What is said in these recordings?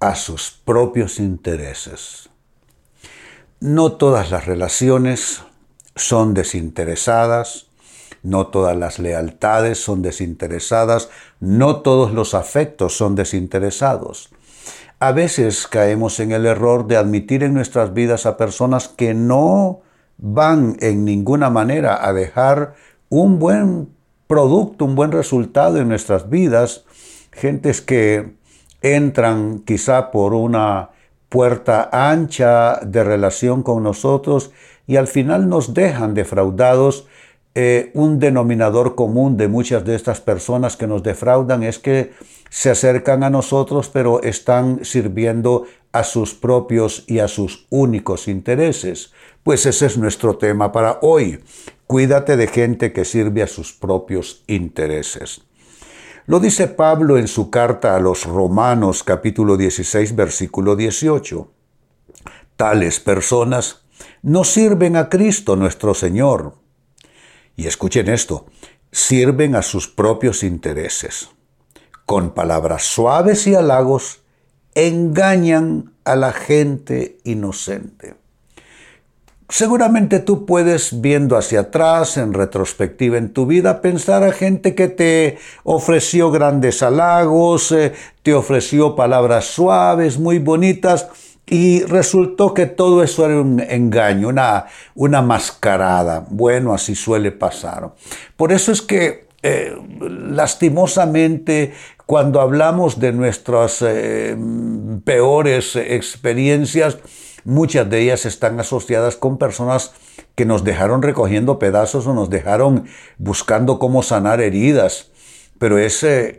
a sus propios intereses. No todas las relaciones son desinteresadas, no todas las lealtades son desinteresadas, no todos los afectos son desinteresados. A veces caemos en el error de admitir en nuestras vidas a personas que no van en ninguna manera a dejar un buen producto, un buen resultado en nuestras vidas, gentes que entran quizá por una puerta ancha de relación con nosotros y al final nos dejan defraudados. Eh, un denominador común de muchas de estas personas que nos defraudan es que se acercan a nosotros, pero están sirviendo a sus propios y a sus únicos intereses. Pues ese es nuestro tema para hoy. Cuídate de gente que sirve a sus propios intereses. Lo dice Pablo en su carta a los Romanos capítulo 16 versículo 18. Tales personas no sirven a Cristo nuestro Señor. Y escuchen esto, sirven a sus propios intereses con palabras suaves y halagos, engañan a la gente inocente. Seguramente tú puedes, viendo hacia atrás, en retrospectiva en tu vida, pensar a gente que te ofreció grandes halagos, eh, te ofreció palabras suaves, muy bonitas, y resultó que todo eso era un engaño, una, una mascarada. Bueno, así suele pasar. Por eso es que eh, lastimosamente cuando hablamos de nuestras eh, peores experiencias, muchas de ellas están asociadas con personas que nos dejaron recogiendo pedazos o nos dejaron buscando cómo sanar heridas. Pero es eh,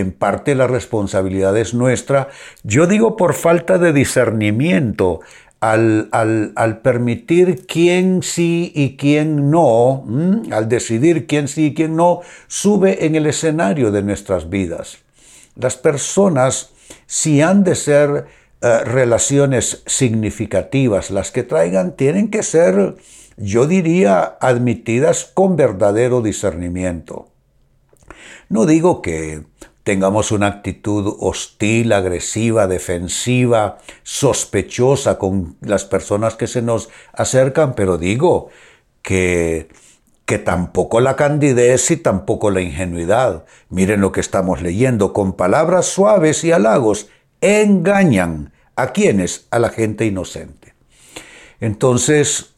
en parte la responsabilidad es nuestra. Yo digo por falta de discernimiento al, permitir quién sí y quién no, al decidir quién sí y quién no, sube en el escenario de nuestras vidas. Las personas, si han de ser eh, relaciones significativas, las que traigan, tienen que ser, yo diría, admitidas con verdadero discernimiento. No digo que tengamos una actitud hostil, agresiva, defensiva, sospechosa con las personas que se nos acercan, pero digo que, que tampoco la candidez y tampoco la ingenuidad. Miren lo que estamos leyendo, con palabras suaves y halagos, engañan a quienes, a la gente inocente. Entonces,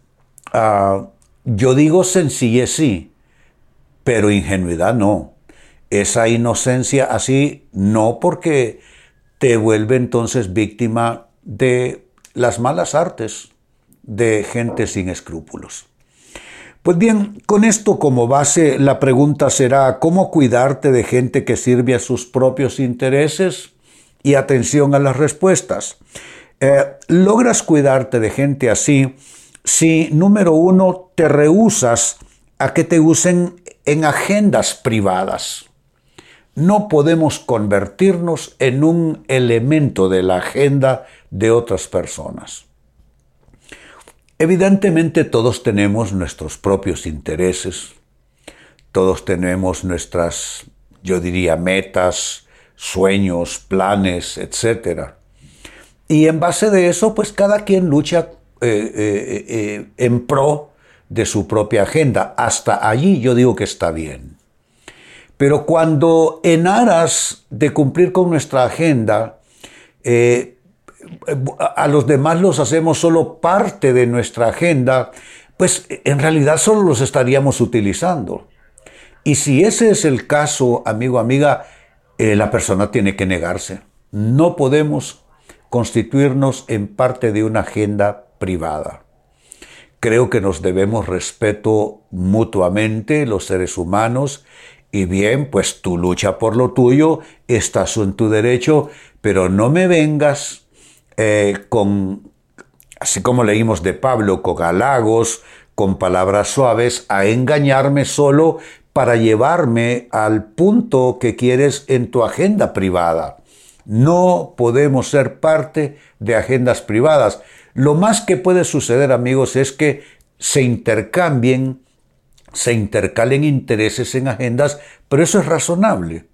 ah, yo digo sencillez sí, pero ingenuidad no esa inocencia así, no porque te vuelve entonces víctima de las malas artes de gente sin escrúpulos. Pues bien, con esto como base, la pregunta será, ¿cómo cuidarte de gente que sirve a sus propios intereses? Y atención a las respuestas. Eh, logras cuidarte de gente así si, número uno, te rehusas a que te usen en agendas privadas no podemos convertirnos en un elemento de la agenda de otras personas. Evidentemente todos tenemos nuestros propios intereses, todos tenemos nuestras, yo diría, metas, sueños, planes, etc. Y en base de eso, pues cada quien lucha eh, eh, eh, en pro de su propia agenda. Hasta allí yo digo que está bien. Pero cuando en aras de cumplir con nuestra agenda, a los demás los hacemos solo parte de nuestra agenda, pues en realidad solo los estaríamos utilizando. Y si ese es el caso, amigo, amiga, eh, la persona tiene que negarse. No podemos constituirnos en parte de una agenda privada. Creo que nos debemos respeto mutuamente los seres humanos y bien, pues tú lucha por lo tuyo, estás en tu derecho, pero no me vengas eh, con, así como leímos de Pablo, con halagos, con palabras suaves, a engañarme solo para llevarme al punto que quieres en tu agenda privada. No podemos ser parte de agendas privadas. Lo más que puede suceder, amigos, es que se intercambien, se intercalen intereses en agendas, pero eso es razonable,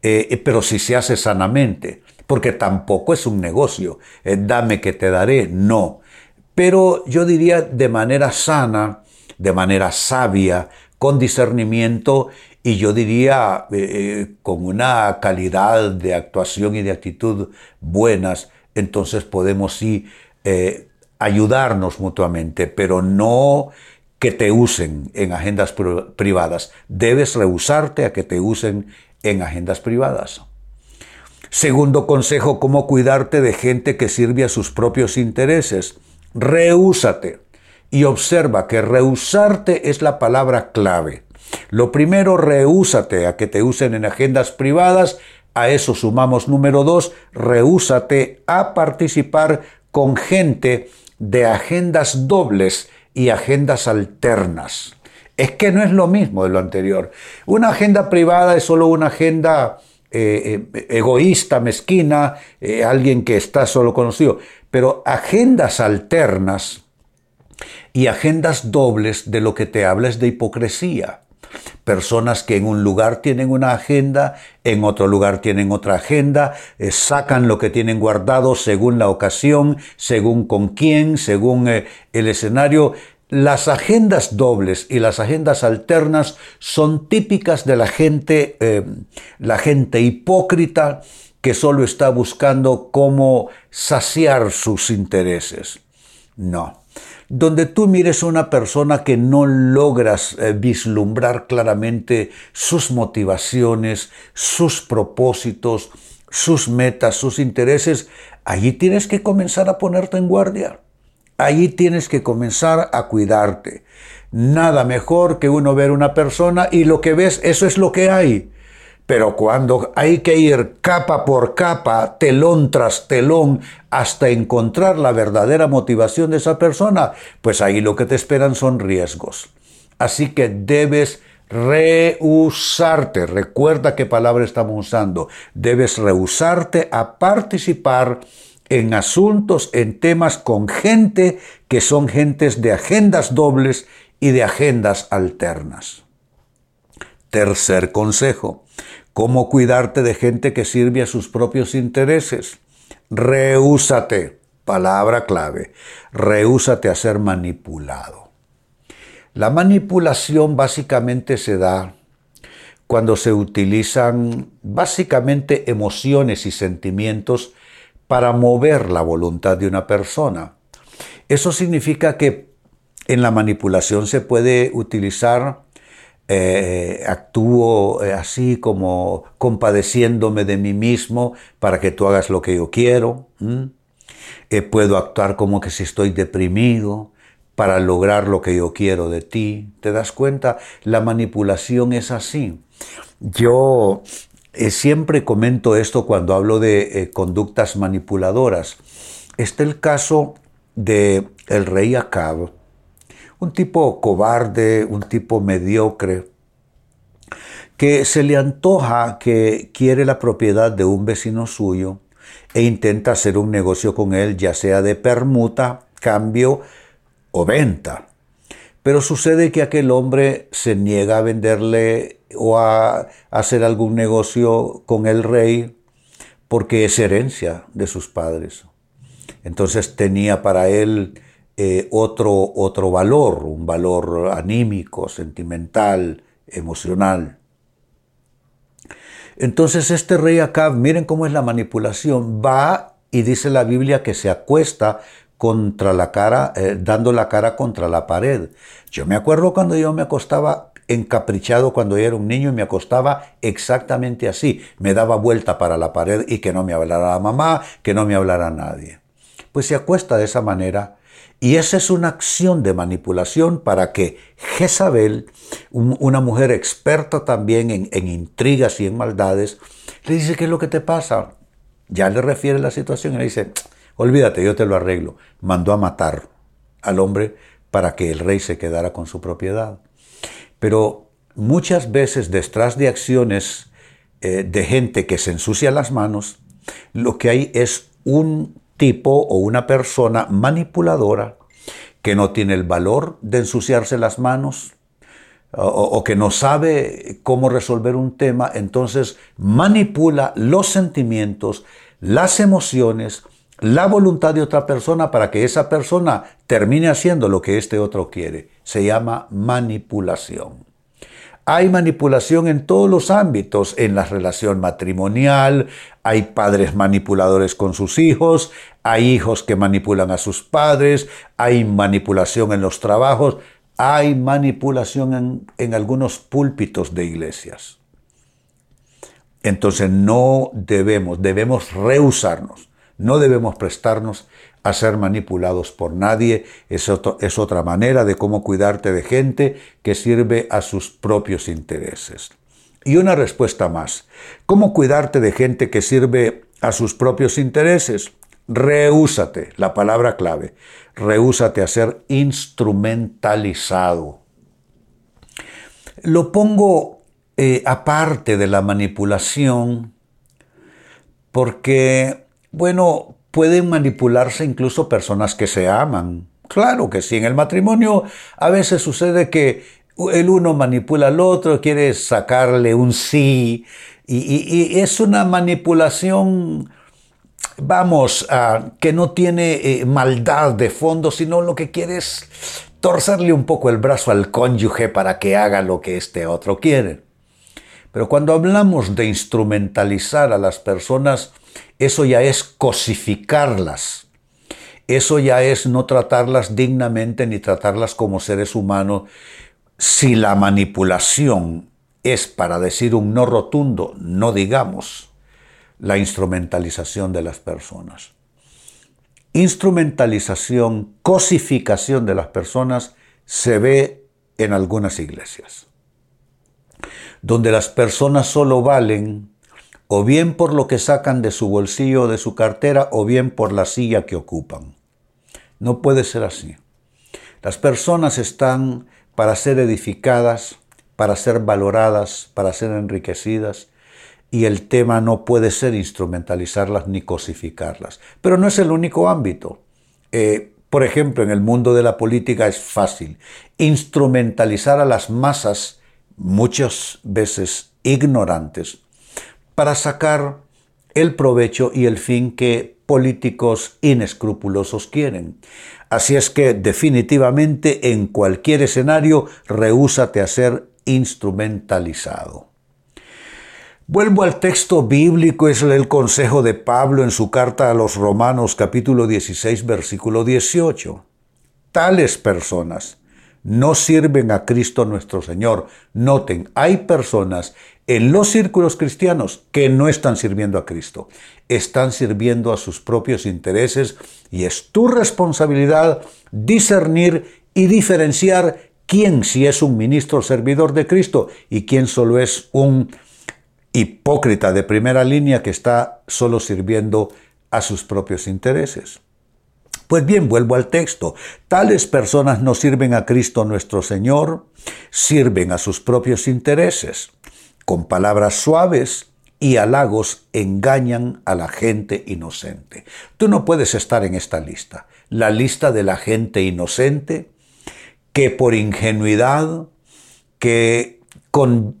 eh, eh, pero si se hace sanamente, porque tampoco es un negocio, eh, dame que te daré, no. Pero yo diría de manera sana, de manera sabia, con discernimiento y yo diría con una calidad de actuación y de actitud buenas, entonces podemos sí eh, ayudarnos mutuamente, pero no que te usen en agendas privadas. Debes rehusarte a que te usen en agendas privadas. Segundo consejo, cómo cuidarte de gente que sirve a sus propios intereses. Rehúsate. Y observa que rehusarte es la palabra clave. Lo primero, rehúsate a que te usen en agendas privadas. A eso sumamos número dos, rehúsate a participar con gente de agendas dobles y agendas alternas. Es que no es lo mismo de lo anterior. Una agenda privada es solo una agenda eh, eh, egoísta, mezquina, eh, alguien que está solo conocido. Pero agendas alternas y agendas dobles de lo que te habla es de hipocresía. Personas que en un lugar tienen una agenda, en otro lugar tienen otra agenda, eh, sacan lo que tienen guardado según la ocasión, según con quién, según eh, el escenario. Las agendas dobles y las agendas alternas son típicas de la gente, eh, la gente hipócrita que solo está buscando cómo saciar sus intereses. No donde tú mires a una persona que no logras eh, vislumbrar claramente sus motivaciones, sus propósitos, sus metas, sus intereses, allí tienes que comenzar a ponerte en guardia. Allí tienes que comenzar a cuidarte. Nada mejor que uno ver una persona y lo que ves, eso es lo que hay. Pero cuando hay que ir capa por capa, telón tras telón, hasta encontrar la verdadera motivación de esa persona, pues ahí lo que te esperan son riesgos. Así que debes rehusarte, recuerda qué palabra estamos usando, debes rehusarte a participar en asuntos, en temas con gente que son gentes de agendas dobles y de agendas alternas. Tercer consejo, ¿Cómo cuidarte de gente que sirve a sus propios intereses? Rehúsate, palabra clave, rehúsate a ser manipulado. La manipulación básicamente se da cuando se utilizan básicamente emociones y sentimientos para mover la voluntad de una persona. Eso significa que en la manipulación se puede utilizar eh, actúo eh, así como compadeciéndome de mí mismo para que tú hagas lo que yo quiero. Eh, puedo actuar como que si estoy deprimido para lograr lo que yo quiero de ti. ¿Te das cuenta? La manipulación es así. Yo siempre comento esto cuando hablo de conductas manipuladoras. Este es el caso de el rey Acab un tipo cobarde, un tipo mediocre, que se le antoja que quiere la propiedad de un vecino suyo e intenta hacer un negocio con él, ya sea de permuta, cambio o venta. Pero sucede que aquel hombre se niega a venderle o a hacer algún negocio con el rey porque es herencia de sus padres. Entonces tenía para él eh, otro, otro valor, un valor anímico, sentimental, emocional. Entonces este rey acá, miren cómo es la manipulación, va y dice la Biblia que se acuesta contra la cara, eh, dando la cara contra la pared. Yo me acuerdo cuando yo me acostaba encaprichado cuando yo era un niño y me acostaba exactamente así. Me daba vuelta para la pared y que no me hablara la mamá, que no me hablara nadie. Pues se acuesta de esa manera y esa es una acción de manipulación para que Jezabel, una mujer experta también en, intrigas y en maldades, le dice, ¿qué es lo que te pasa? Ya le refiere la situación y le dice, olvídate, yo te lo arreglo. Mandó a matar al hombre para que el rey se quedara con su propiedad. Pero muchas veces detrás de acciones eh, de gente que se ensucia las manos, lo que hay es un tipo o una persona manipuladora que no tiene el valor de ensuciarse las manos o, que no sabe cómo resolver un tema, entonces manipula los sentimientos, las emociones, la voluntad de otra persona para que esa persona termine haciendo lo que este otro quiere. Se llama manipulación. Hay manipulación en todos los ámbitos, en la relación matrimonial, hay padres manipuladores con sus hijos, hay hijos que manipulan a sus padres, hay manipulación en los trabajos, hay manipulación en, en algunos púlpitos de iglesias. Entonces no debemos, debemos rehusarnos, no debemos prestarnos a ser manipulados por nadie. Es, es otra manera de cómo cuidarte de gente que sirve a sus propios intereses. Y una respuesta más. ¿Cómo cuidarte de gente que sirve a sus propios intereses? Rehúsate, la palabra clave. Rehúsate a ser instrumentalizado. Lo pongo eh, aparte de la manipulación porque, bueno, pueden manipularse incluso personas que se aman. Claro que sí, en el matrimonio a veces sucede que el uno manipula al otro, quiere sacarle un sí, y, es una manipulación, vamos, que no tiene eh, maldad de fondo, sino lo que quiere es torcerle un poco el brazo al cónyuge para que haga lo que este otro quiere. Pero cuando hablamos de instrumentalizar a las personas, eso ya es cosificarlas. Eso ya es no tratarlas dignamente ni tratarlas como seres humanos. Si la manipulación es para decir un no rotundo, no digamos la instrumentalización de las personas. Instrumentalización, cosificación de las personas se ve en algunas iglesias, donde las personas solo valen o bien por lo que sacan de su bolsillo o de su cartera, o bien por la silla que ocupan. No puede ser así. Las personas están para ser edificadas, para ser valoradas, para ser enriquecidas, y el tema no puede ser instrumentalizarlas ni cosificarlas. Pero no es el único ámbito. Eh, por ejemplo, en el mundo de la política es fácil instrumentalizar a las masas, muchas veces ignorantes, para sacar el provecho y el fin que políticos inescrupulosos quieren. Así es que definitivamente en cualquier escenario rehúsate a ser instrumentalizado. Vuelvo al texto bíblico, es el consejo de Pablo en su carta a los Romanos capítulo 16 versículo 18. Tales personas no sirven a Cristo nuestro Señor. Noten, hay personas en los círculos cristianos que no están sirviendo a Cristo, están sirviendo a sus propios intereses y es tu responsabilidad discernir y diferenciar quién si es un ministro servidor de Cristo y quién solo es un hipócrita de primera línea que está solo sirviendo a sus propios intereses. Pues bien, vuelvo al texto. Tales personas no sirven a Cristo nuestro Señor, sirven a sus propios intereses con palabras suaves y halagos engañan a la gente inocente. Tú no puedes estar en esta lista, la lista de la gente inocente que por ingenuidad, que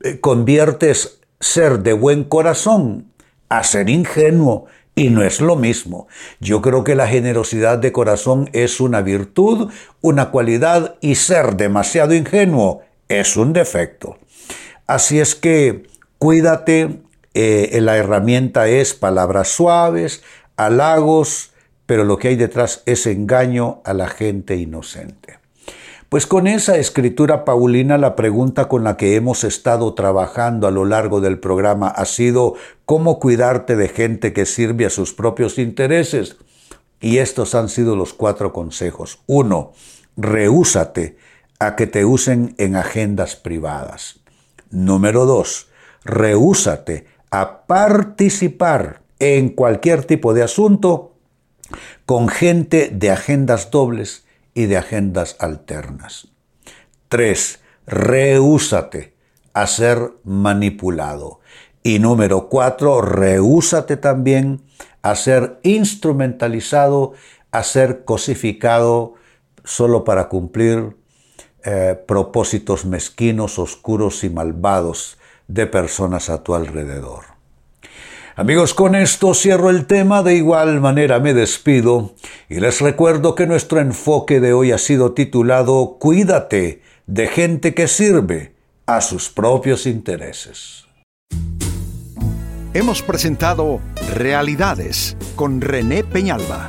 eh, conviertes ser de buen corazón a ser ingenuo y no es lo mismo. Yo creo que la generosidad de corazón es una virtud, una cualidad y ser demasiado ingenuo es un defecto. Así es que cuídate, eh, la herramienta es palabras suaves, halagos, pero lo que hay detrás es engaño a la gente inocente. Pues con esa escritura paulina la pregunta con la que hemos estado trabajando a lo largo del programa ha sido cómo cuidarte de gente que sirve a sus propios intereses. Y estos han sido los cuatro consejos. Uno, rehúsate a que te usen en agendas privadas. Número dos, rehúsate a participar en cualquier tipo de asunto con gente de agendas dobles y de agendas alternas. 3. Rehúsate a ser manipulado. Y número 4. Rehúsate también a ser instrumentalizado, a ser cosificado solo para cumplir eh, propósitos mezquinos, oscuros y malvados de personas a tu alrededor. Amigos, con esto cierro el tema, de igual manera me despido y les recuerdo que nuestro enfoque de hoy ha sido titulado Cuídate de gente que sirve a sus propios intereses. Hemos presentado Realidades con René Peñalba.